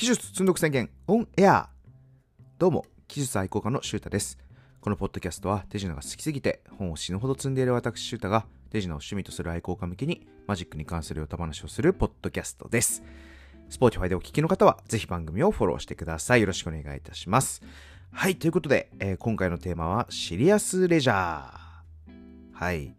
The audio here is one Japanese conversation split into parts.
技術積んどく宣言オンエアどうも、技術愛好家のシュータです。このポッドキャストは手品が好きすぎて本を死ぬほど積んでいる私シュータが手品を趣味とする愛好家向けにマジックに関する歌話をするポッドキャストです。Spotify でお聞きの方はぜひ番組をフォローしてください。よろしくお願いいたします。はい、ということで、えー、今回のテーマはシリアスレジャー。はい。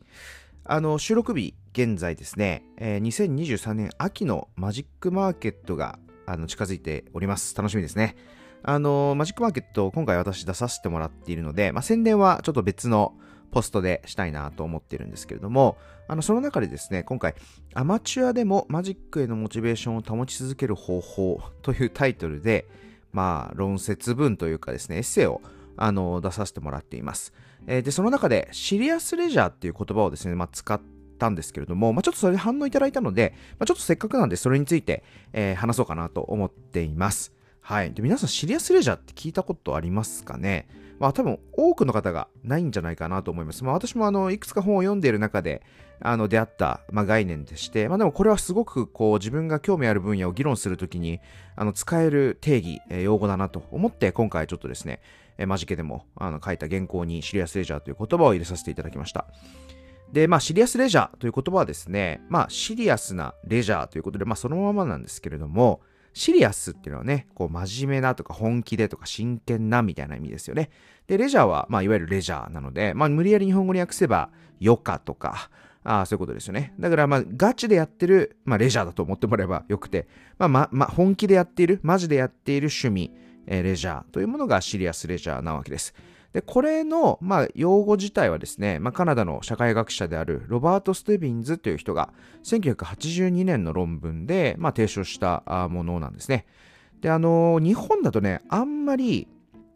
あの、収録日、現在ですね、えー、2023年秋のマジックマーケットがあの近づいております。楽しみですね。あの、マジックマーケット、今回私出させてもらっているので、まあ、宣伝はちょっと別のポストでしたいなと思っているんですけれども、あの、その中でですね、今回、アマチュアでもマジックへのモチベーションを保ち続ける方法というタイトルで、まあ、論説文というかですね、エッセイをあの出させてもらっています。えー、で、その中で、シリアスレジャーっていう言葉をですね、まあ、使ったんですけれども、まあ、ちょっとそれで反応いただいたので、まあ、ちょっとせっかくなんでそれについて、えー、話そうかなと思っています。はい。で、皆さんシリアスレジャーって聞いたことありますかね？まあ多分多くの方がないんじゃないかなと思います。まあ私もあの、いくつか本を読んでいる中で、あの、出会った、まあ、概念でして、まあでもこれはすごくこう自分が興味ある分野を議論するときに、あの、使える定義、えー、用語だなと思って今回ちょっとですね、えー、マジケでもあの書いた原稿にシリアスレジャーという言葉を入れさせていただきました。で、まあ、シリアスレジャーという言葉はですね、まあ、シリアスなレジャーということで、まあ、そのままなんですけれども、シリアスっていうのはね、こう真面目なとか本気でとか真剣なみたいな意味ですよね。で、レジャーは、まあ、いわゆるレジャーなので、まあ、無理やり日本語に訳せば、余暇とか、ああそういうことですよね。だから、まあ、ガチでやってる、まあ、レジャーだと思ってもらえばよくて、まあ、ま、ま、本気でやっている、マジでやっている趣味、えー、レジャーというものがシリアスレジャーなわけです。で、これの、まあ、用語自体はですね、まあ、カナダの社会学者であるロバート・ステビンズという人が1982年の論文で、まあ、提唱したものなんですね。で、あの、日本だとね、あんまり、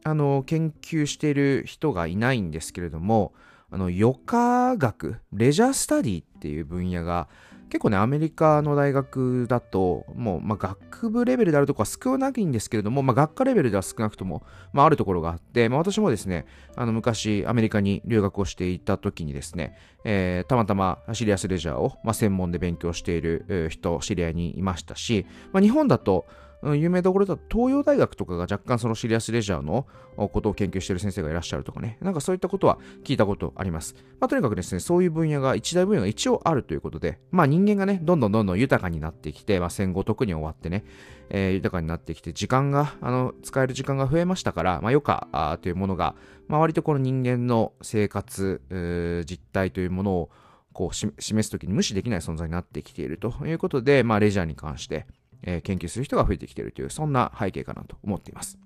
あの、研究している人がいないんですけれども、あの、余暇学、レジャースタディっていう分野が、結構ね、アメリカの大学だと、もう、まあ、学部レベルであるとこは少ないんですけれども、まあ、学科レベルでは少なくとも、まあ、あるところがあって、まあ、私もですね、あの、昔、アメリカに留学をしていた時にですね、えー、たまたまシリアスレジャーを、まあ、専門で勉強している人、知り合いにいましたし、まあ、日本だと、有名どころだと東洋大学とかが若干そのシリアスレジャーのことを研究している先生がいらっしゃるとかね、なんかそういったことは聞いたことあります。まあ、とにかくですね、そういう分野が、一大分野が一応あるということで、まあ人間がね、どんどんどんどん豊かになってきて、まあ戦後特に終わってね、えー、豊かになってきて、時間が、あの、使える時間が増えましたから、まあ余暇というものが、まあ割とこの人間の生活、実態というものをこう示すときに無視できない存在になってきているということで、まあレジャーに関して、えー、研究する人が増えてきているという、そんな背景かなと思っています。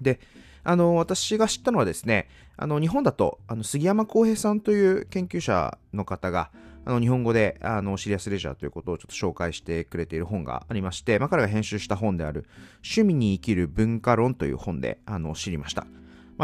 で、あの、私が知ったのはですね、あの、日本だと、あの、杉山浩平さんという研究者の方が、あの、日本語で、あの、シリアスレジャーということをちょっと紹介してくれている本がありまして、まあ、彼が編集した本である、趣味に生きる文化論という本で、あの、知りました。まあ、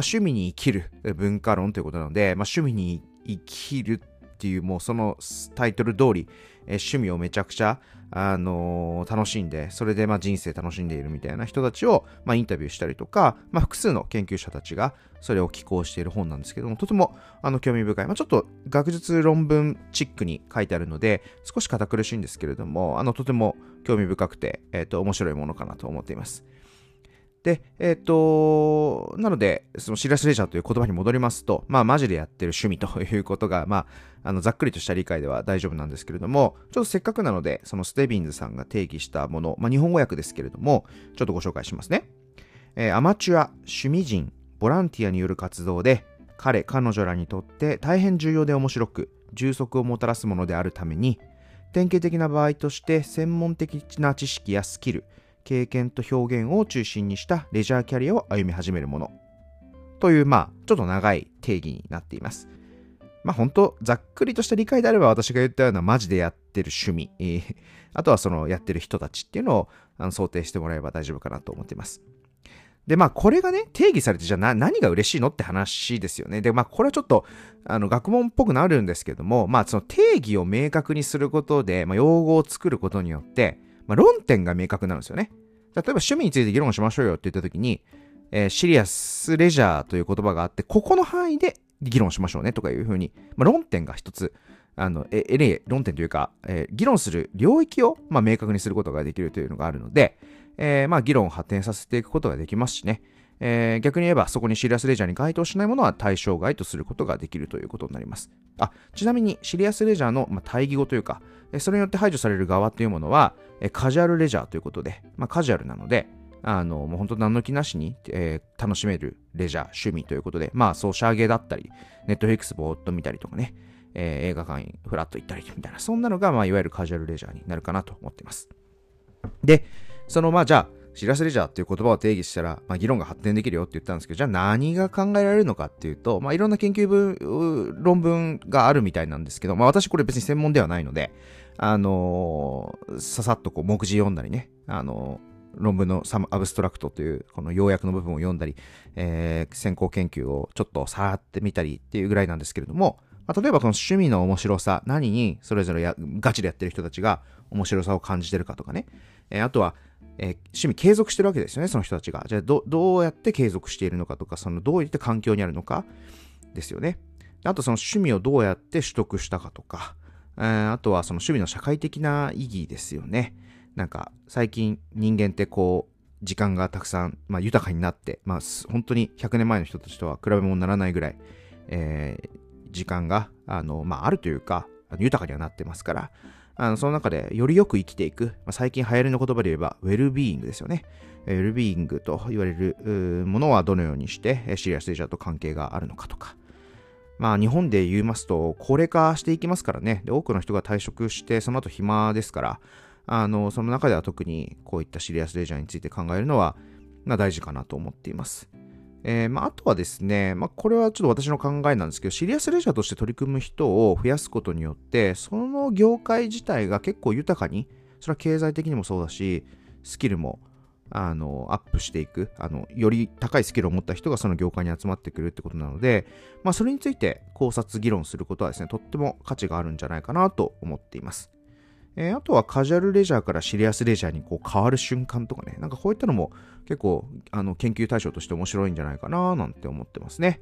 趣味に生きる文化論ということなので、まあ、趣味に生きるっていう、もうそのタイトル通り、え趣味をめちゃくちゃ、あの、楽しんで、それでまあ人生楽しんでいるみたいな人たちを、まあ、インタビューしたりとか、まあ、複数の研究者たちがそれを寄稿している本なんですけども、とてもあの興味深い。まあ、ちょっと学術論文チックに書いてあるので、少し堅苦しいんですけれども、あのとても興味深くて、えっ、ー、と、面白いものかなと思っています。で、えっ、ー、と、なので、そのシラスレジャーという言葉に戻りますと、まあ、マジでやってる趣味ということが、まあ、あの、ざっくりとした理解では大丈夫なんですけれども、ちょっとせっかくなので、そのステビンズさんが定義したもの、まあ、日本語訳ですけれども、ちょっとご紹介しますね。えー、アマチュア、趣味人、ボランティアによる活動で、彼、彼女らにとって大変重要で面白く、充足をもたらすものであるために、典型的な場合として専門的な知識やスキル、経験と表現を中心にしたレジャーキャリアを歩み始めるもの。という、まあ、ちょっと長い定義になっています。まあ、本当ざっくりとした理解であれば私が言ったようなマジでやってる趣味、えー、あとはそのやってる人たちっていうのをあの想定してもらえば大丈夫かなと思っています。で、まあ、これがね、定義されて、じゃあ何が嬉しいのって話ですよね。で、まあ、これはちょっと、あの、学問っぽくなるんですけども、まあ、その定義を明確にすることで、まあ、用語を作ることによって、まあ、論点が明確なんですよね。例えば趣味について議論しましょうよって言った時に、えー、シリアスレジャーという言葉があって、ここの範囲で議論しましょうねとかいうふうに、まあ、論点が一つ、あの、え、え、論点というか、えー、議論する領域を、まあ、明確にすることができるというのがあるので、えー、まあ、議論を発展させていくことができますしね。えー、逆に言えば、そこにシリアスレジャーに該当しないものは対象外とすることができるということになります。あ、ちなみに、シリアスレジャーの、まあ、対義語というか、それによって排除される側というものは、カジュアルレジャーということで、まあ、カジュアルなので、あの、もう本当何の気なしに、えー、楽しめるレジャー、趣味ということで、まあ、ソーシャーゲーだったり、ネットフリックスぼーっと見たりとかね、えー、映画館にフラッと行ったりみたいな、そんなのが、まあ、いわゆるカジュアルレジャーになるかなと思っています。で、その、まあ、じゃあ、シラスレジャーっていう言葉を定義したら、まあ、議論が発展できるよって言ったんですけど、じゃあ何が考えられるのかっていうと、まあ、いろんな研究文、論文があるみたいなんですけど、まあ、私これ別に専門ではないので、あのー、ささっとこう目次読んだりね、あのー、論文のサムアブストラクトというこの要約の部分を読んだり、えー、先行研究をちょっと触ってみたりっていうぐらいなんですけれども、まあ、例えばこの趣味の面白さ、何にそれぞれやガチでやってる人たちが面白さを感じてるかとかね、えー、あとは、えー、趣味継続してるわけですよね、その人たちが。じゃあど、どうやって継続しているのかとか、そのどういった環境にあるのかですよね。あとその趣味をどうやって取得したかとか、あとはその趣味の社会的な意義ですよね。なんか最近人間ってこう時間がたくさん、まあ、豊かになって、まあ、本当に100年前の人たちとは比べ物にならないぐらい、えー、時間があの、まあ、あるというか豊かにはなってますからあのその中でよりよく生きていく、まあ、最近流行りの言葉で言えばウェルビーイングですよね。ウェルビーイングと言われるものはどのようにしてシリアスレジャーと関係があるのかとか、まあ日本で言いますと高齢化していきますからね。で多くの人が退職してその後暇ですから、あの、その中では特にこういったシリアスレジャーについて考えるのは、まあ、大事かなと思っています。えー、まあ、あとはですね、まあ、これはちょっと私の考えなんですけど、シリアスレジャーとして取り組む人を増やすことによって、その業界自体が結構豊かに、それは経済的にもそうだし、スキルもあの、アップしていく、あの、より高いスキルを持った人がその業界に集まってくるってことなので、まあ、それについて考察、議論することはですね、とっても価値があるんじゃないかなと思っています。えー、あとはカジュアルレジャーからシリアスレジャーにこう変わる瞬間とかね、なんかこういったのも結構あの研究対象として面白いんじゃないかななんて思ってますね。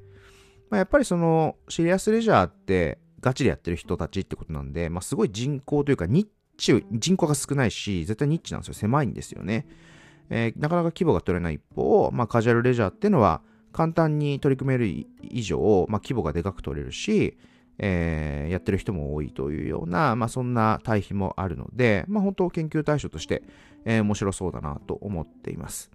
まあ、やっぱりそのシリアスレジャーってガチでやってる人たちってことなんで、まあ、すごい人口というかニッチ、人口が少ないし、絶対ニッチなんですよ。狭いんですよね。えー、なかなか規模が取れない一方、まあ、カジュアルレジャーっていうのは簡単に取り組める以上、まあ、規模がでかく取れるし、えー、やってる人も多いというような、まあ、そんな対比もあるので、まあ、本当研究対象として、えー、面白そうだなと思っています。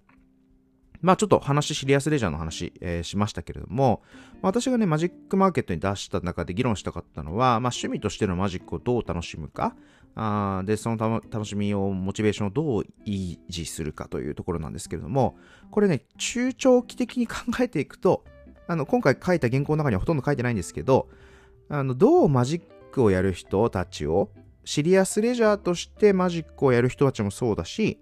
まあちょっと話、シリアスレジャーの話、えー、しましたけれども、まあ私がね、マジックマーケットに出した中で議論したかったのは、まあ趣味としてのマジックをどう楽しむか、あで、その楽しみを、モチベーションをどう維持するかというところなんですけれども、これね、中長期的に考えていくと、あの、今回書いた原稿の中にはほとんど書いてないんですけど、あの、どうマジックをやる人たちを、シリアスレジャーとしてマジックをやる人たちもそうだし、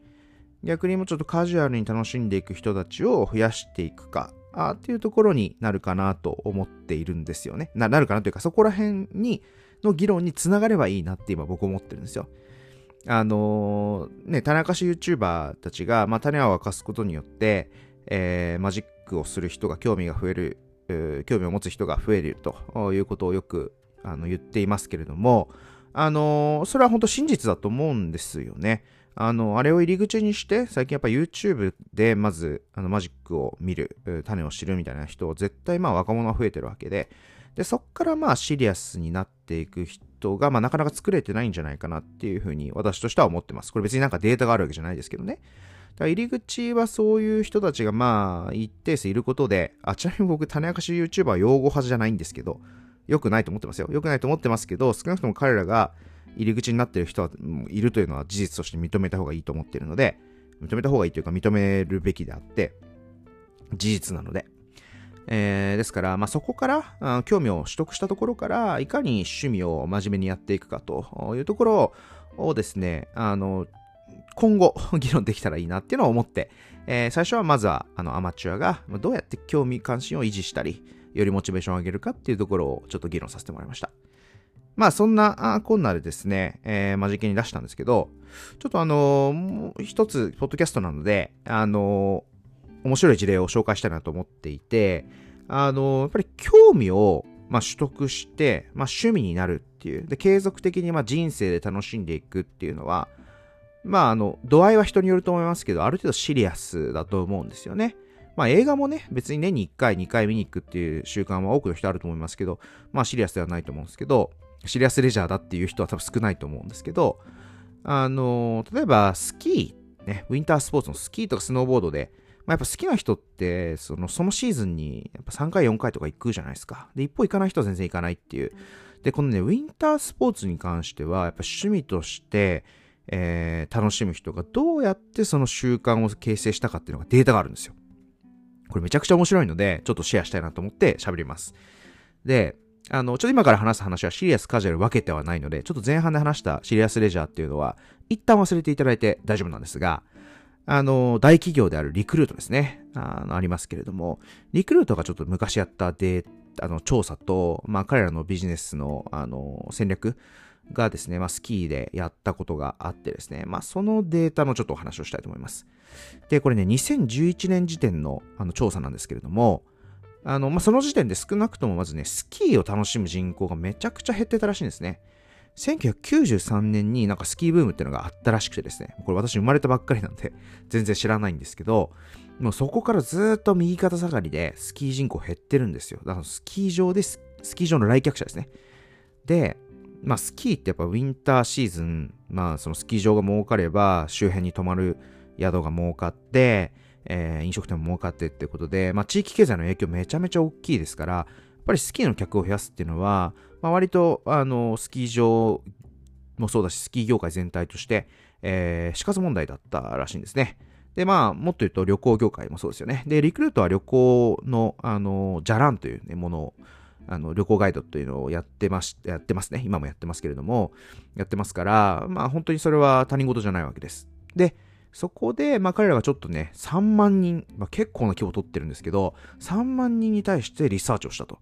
逆にもうちょっとカジュアルに楽しんでいく人たちを増やしていくか、あっていうところになるかなと思っているんですよね。な、なるかなというか、そこら辺に、の議論につながればいいなって今僕思ってるんですよ。あのー、ね、種明かし YouTuber たちが、まあ、種を明かすことによって、えー、マジックをする人が興味が増える、えー、興味を持つ人が増えるということをよくあの言っていますけれども、あの、それは本当真実だと思うんですよね。あの、あれを入り口にして、最近やっぱ YouTube でまず、あの、マジックを見る、種を知るみたいな人、絶対まあ若者は増えてるわけで、で、そっからまあシリアスになっていく人が、まあなかなか作れてないんじゃないかなっていうふうに私としては思ってます。これ別になんかデータがあるわけじゃないですけどね。だから入り口はそういう人たちがまあ一定数いることで、あ、ちなみに僕、種明かし YouTuber は擁護派じゃないんですけど、良くないと思ってますよ。良くないと思ってますけど、少なくとも彼らが入り口になっている人はいるというのは事実として認めた方がいいと思っているので、認めた方がいいというか認めるべきであって、事実なので。えー、ですから、まあ、そこから興味を取得したところから、いかに趣味を真面目にやっていくかというところをですね、あの、今後議論できたらいいなっていうのを思って、えー、最初はまずはあのアマチュアがどうやって興味関心を維持したり、よりモチベーションを上げるかっていうところをちょっと議論させてもらいました。まあそんなこんなでですね、えー、マジケに出したんですけど、ちょっとあのー、一つ、ポッドキャストなので、あのー、面白い事例を紹介したいなと思っていて、あの、やっぱり興味を、まあ、取得して、まあ、趣味になるってっていう。で、継続的にまあ人生で楽しんでいくっていうのは、まあ、あの、度合いは人によると思いますけど、ある程度シリアスだと思うんですよね。まあ映画もね、別に年に1回、2回見に行くっていう習慣は多くの人あると思いますけど、まあシリアスではないと思うんですけど、シリアスレジャーだっていう人は多分少ないと思うんですけど、あの、例えばスキー、ね、ウィンタースポーツのスキーとかスノーボードで、まあ、やっぱ好きな人って、その、そのシーズンに、やっぱ3回、4回とか行くじゃないですか。で、一方行かない人は全然行かないっていう。で、このね、ウィンタースポーツに関しては、やっぱ趣味として、えー、楽しむ人がどうやってその習慣を形成したかっていうのがデータがあるんですよ。これめちゃくちゃ面白いので、ちょっとシェアしたいなと思って喋ります。で、あの、ちょっと今から話す話はシリアスカジュアル分けてはないので、ちょっと前半で話したシリアスレジャーっていうのは、一旦忘れていただいて大丈夫なんですが、あの、大企業であるリクルートですね。あの、ありますけれども、リクルートがちょっと昔やったデ、あの、調査と、まあ、彼らのビジネスの、あの、戦略がですね、まあ、スキーでやったことがあってですね、まあ、そのデータのちょっとお話をしたいと思います。で、これね、2011年時点のあの調査なんですけれども、あの、まあ、その時点で少なくともまずね、スキーを楽しむ人口がめちゃくちゃ減ってたらしいんですね。1993年になんかスキーブームっていうのがあったらしくてですね、これ私生まれたばっかりなんで 全然知らないんですけど、もうそこからずっと右肩下がりでスキー人口減ってるんですよ。だからスキー場でスキー場の来客者ですね。で、まあスキーってやっぱウィンターシーズン、まあそのスキー場が儲かれば周辺に泊まる宿が儲かって、えー、飲食店も儲かってってことで、まあ地域経済の影響めちゃめちゃ大きいですから、っぱりスキーの客を増やすっていうのは、まあ、割と、あの、スキー場もそうだし、スキー業界全体として、えー、死活問題だったらしいんですね。で、まあ、もっと言うと旅行業界もそうですよね。で、リクルートは旅行の、あの、じゃらんという、ね、ものを、あの、旅行ガイドというのをやってまし、やってますね。今もやってますけれども、やってますから、まあ、本当にそれは他人事じゃないわけです。で、そこで、まあ、彼らがちょっとね、3万人、まあ、結構な規模を取ってるんですけど、3万人に対してリサーチをしたと。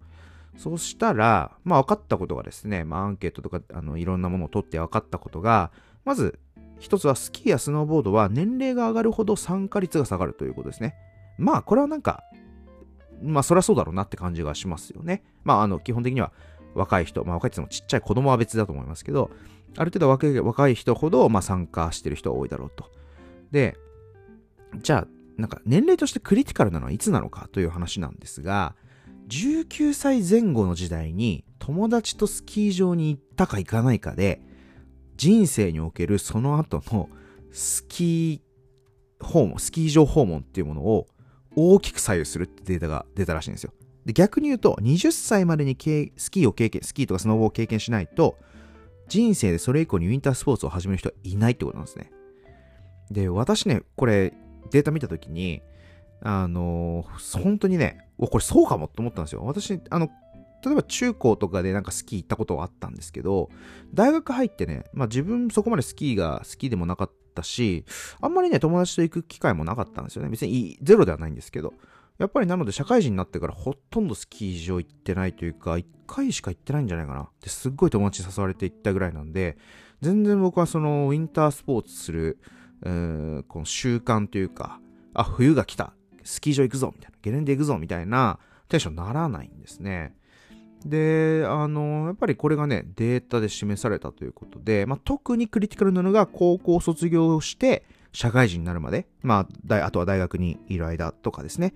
そうしたら、まあ分かったことがですね、まあアンケートとかあのいろんなものを取って分かったことが、まず一つはスキーやスノーボードは年齢が上がるほど参加率が下がるということですね。まあこれはなんか、まあそりゃそうだろうなって感じがしますよね。まああの基本的には若い人、まあ若いって言ってもちっちゃい子供は別だと思いますけど、ある程度若い若い人ほどまあ参加してる人が多いだろうと。で、じゃあなんか年齢としてクリティカルなのはいつなのかという話なんですが、19歳前後の時代に友達とスキー場に行ったか行かないかで、人生におけるその後のスキー訪問、スキー場訪問っていうものを大きく左右するってデータが出たらしいんですよ。で逆に言うと、20歳までにスキーを経験、スキーとかスノボを経験しないと、人生でそれ以降にウィンタースポーツを始める人はいないってことなんですね。で、私ね、これデータ見たときに、あのー、本当にね、これそうかもって思ったんですよ。私、あの、例えば中高とかでなんかスキー行ったことはあったんですけど、大学入ってね、まあ自分そこまでスキーが好きでもなかったし、あんまりね、友達と行く機会もなかったんですよね。別にゼロではないんですけど。やっぱりなので社会人になってからほとんどスキー場行ってないというか、1回しか行ってないんじゃないかな。ですっごい友達に誘われて行ったぐらいなんで、全然僕はそのウィンタースポーツする、この習慣というか、あ、冬が来た。スキー場行くぞみたいな、ゲレンデ行くぞみたいなテンションならないんですね。で、あの、やっぱりこれがね、データで示されたということで、まあ、特にクリティカルなのが高校卒業して社会人になるまで、まあ、あとは大学にいる間とかですね。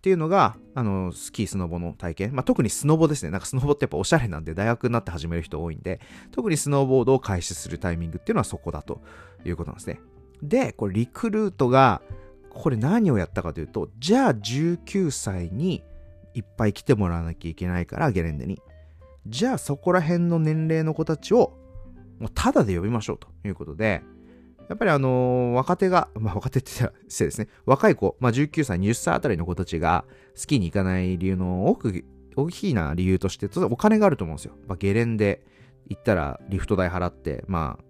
っていうのが、あの、スキー、スノボの体験。まあ、特にスノボですね。なんかスノボってやっぱおしゃれなんで、大学になって始める人多いんで、特にスノーボードを開始するタイミングっていうのはそこだということなんですね。で、これリクルートが、これ何をやったかというと、じゃあ19歳にいっぱい来てもらわなきゃいけないから、ゲレンデに。じゃあそこら辺の年齢の子たちを、もうタダで呼びましょうということで、やっぱりあのー、若手が、まあ若手って言ったら失礼ですね。若い子、まあ19歳、20歳あたりの子たちがスキーに行かない理由の多く、大きいな理由として、お金があると思うんですよ。まあ、ゲレンデ行ったらリフト代払って、まあ、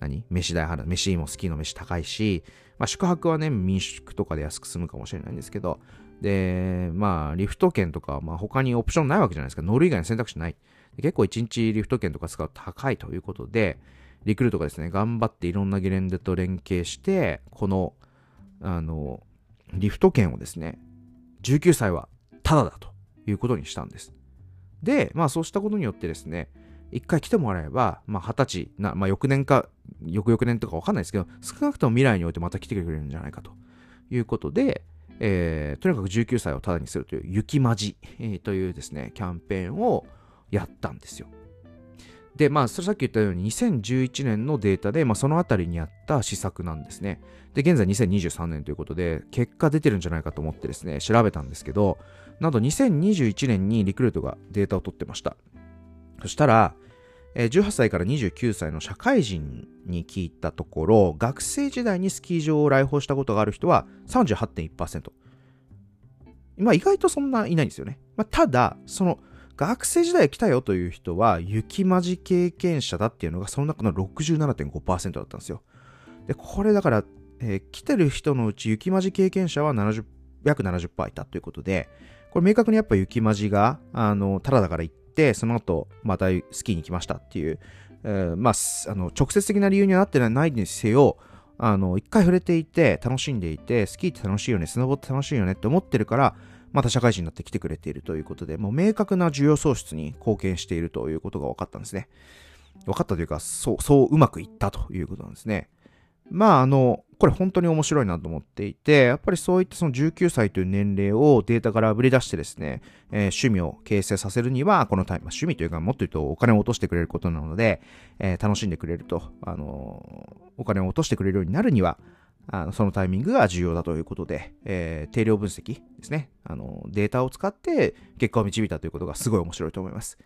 何？飯代払う。飯もスキーの飯高いし、まあ、宿泊はね、民宿とかで安く済むかもしれないんですけど、で、まあ、リフト券とか、まあ、他にオプションないわけじゃないですか。乗る以外の選択肢ない。結構1日リフト券とか使うと高いということで、リクルートがですね、頑張っていろんなゲレンデと連携して、この、あの、リフト券をですね、19歳はタダだということにしたんです。で、まあそうしたことによってですね、一回来てもらえば、まあ、二十歳な、まあ、翌年か、翌々年とかわかんないですけど、少なくとも未来においてまた来てくれるんじゃないかということで、えー、とにかく19歳をタダにするという、雪まじ、えー、というですね、キャンペーンをやったんですよ。で、まあ、それさっき言ったように2011年のデータで、まあ、そのあたりにあった施策なんですね。で、現在2023年ということで、結果出てるんじゃないかと思ってですね、調べたんですけど、なんと2021年にリクルートがデータを取ってました。そしたら、18歳から29歳の社会人に聞いたところ、学生時代にスキー場を来訪したことがある人は38.1%。まあ意外とそんないないんですよね。まあ、ただ、その学生時代来たよという人は雪まじ経験者だっていうのがその中の67.5%だったんですよ。で、これだから、えー、来てる人のうち雪まじ経験者は70約70%いたということで、これ明確にやっぱ雪まじが、あの、ただだから行って、その後、またスキーに来ましたっていう、えー、まあ、あの、直接的な理由にはなってないにせよ、あの、一回触れていて、楽しんでいて、スキーって楽しいよね、スノボって楽しいよねって思ってるから、また社会人になって来てくれているということで、もう明確な需要創出に貢献しているということが分かったんですね。分かったというか、そう、そううまくいったということなんですね。まあ、あの、これ本当に面白いなと思っていて、やっぱりそういったその19歳という年齢をデータからあぶり出してですね、えー、趣味を形成させるには、このタイム、趣味というかもっと言うとお金を落としてくれることなので、えー、楽しんでくれると、あのー、お金を落としてくれるようになるには、あのそのタイミングが重要だということで、え、定量分析ですね。あの、データを使って結果を導いたということがすごい面白いと思います。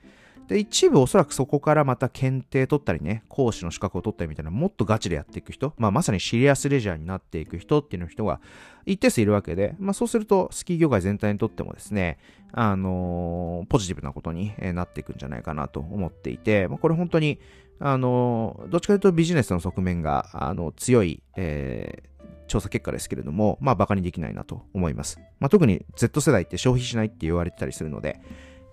で、一部おそらくそこからまた検定取ったりね、講師の資格を取ったりみたいな、もっとガチでやっていく人、まあまさにシリアスレジャーになっていく人っていうの人が一定数いるわけで、まあそうするとスキー業界全体にとってもですね、あのー、ポジティブなことになっていくんじゃないかなと思っていて、まあこれ本当に、あのー、どっちかというとビジネスの側面が、あの、強い、えー調査結果ですけれども、まあ、馬鹿にできないなと思います。まあ、特に Z 世代って消費しないって言われてたりするので、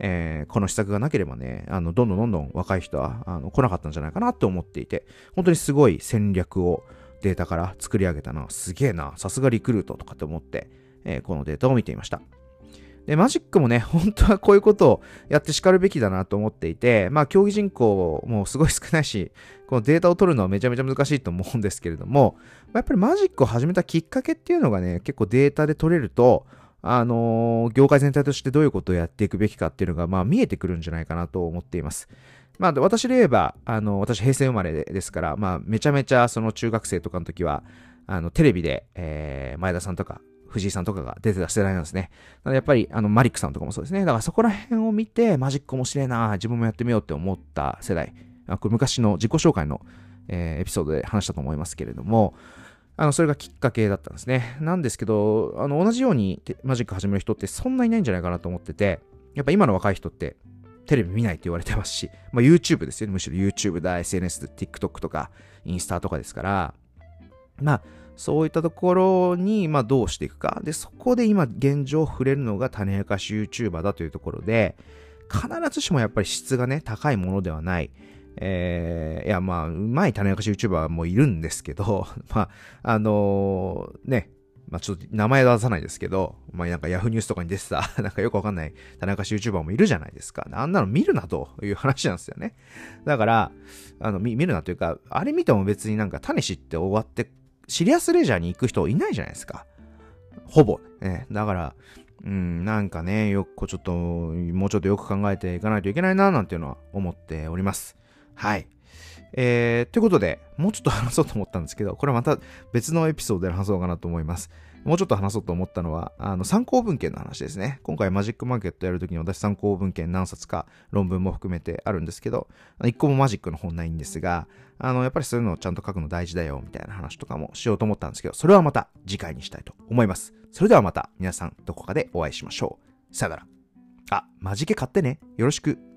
えー、この施策がなければね、あの、どんどんどんどん若い人は、あの、来なかったんじゃないかなって思っていて、本当にすごい戦略をデータから作り上げたな、すげえな、さすがリクルートとかって思って、えー、このデータを見ていました。で、マジックもね、本当はこういうことをやって叱るべきだなと思っていて、まあ、競技人口もすごい少ないし、このデータを取るのはめちゃめちゃ難しいと思うんですけれどもま、やっぱりマジックを始めたきっかけっていうのがね、結構データで取れると、あのー、業界全体としてどういうことをやっていくべきかっていうのが、まあ、見えてくるんじゃないかなと思っています。まあ、私で言えば、あの、私平成生まれですから、まあ、めちゃめちゃその中学生とかの時は、あの、テレビで、えー、前田さんとか、藤井さんとかが出てた世代なんですね。なのでやっぱり、あの、マリックさんとかもそうですね。だからそこら辺を見て、マジック面白いな自分もやってみようって思った世代。あこれ昔の自己紹介の、えー、エピソードで話したと思いますけれども、あの、それがきっかけだったんですね。なんですけど、あの、同じようにマジック始める人ってそんなにいないんじゃないかなと思ってて、やっぱ今の若い人ってテレビ見ないって言われてますし、まあ、YouTube ですよね。むしろ YouTube だ、SNS で TikTok とか、インスタとかですから、まあ、そういったところに、まあ、どうしていくか。で、そこで今現状触れるのが種明かし YouTuber だというところで、必ずしもやっぱり質がね、高いものではない。えー、いや、まあ、うまい種明かし YouTuber もいるんですけど、まあ、あのー、ね、まあちょっと名前出さないですけど、まあなんか Yahoo ニュースとかに出てた、なんかよくわかんない種明かし YouTuber もいるじゃないですか。あんなの見るなという話なんですよね。だから、あの、見るなというか、あれ見ても別になんか種知って終わって、シリアスレジャーに行く人いないじゃないですか。ほぼ。ね。だから、うん、なんかね、よく、ちょっと、もうちょっとよく考えていかないといけないな、なんていうのは思っております。はい。えー、ということで、もうちょっと話そうと思ったんですけど、これまた別のエピソードで話そうかなと思います。もうちょっと話そうと思ったのは、あの、参考文献の話ですね。今回マジックマーケットやるときに私参考文献何冊か論文も含めてあるんですけど、一個もマジックの本ないんですが、あの、やっぱりそういうのをちゃんと書くの大事だよ、みたいな話とかもしようと思ったんですけど、それはまた次回にしたいと思います。それではまた皆さんどこかでお会いしましょう。さよなら。あ、マジケ買ってね。よろしく。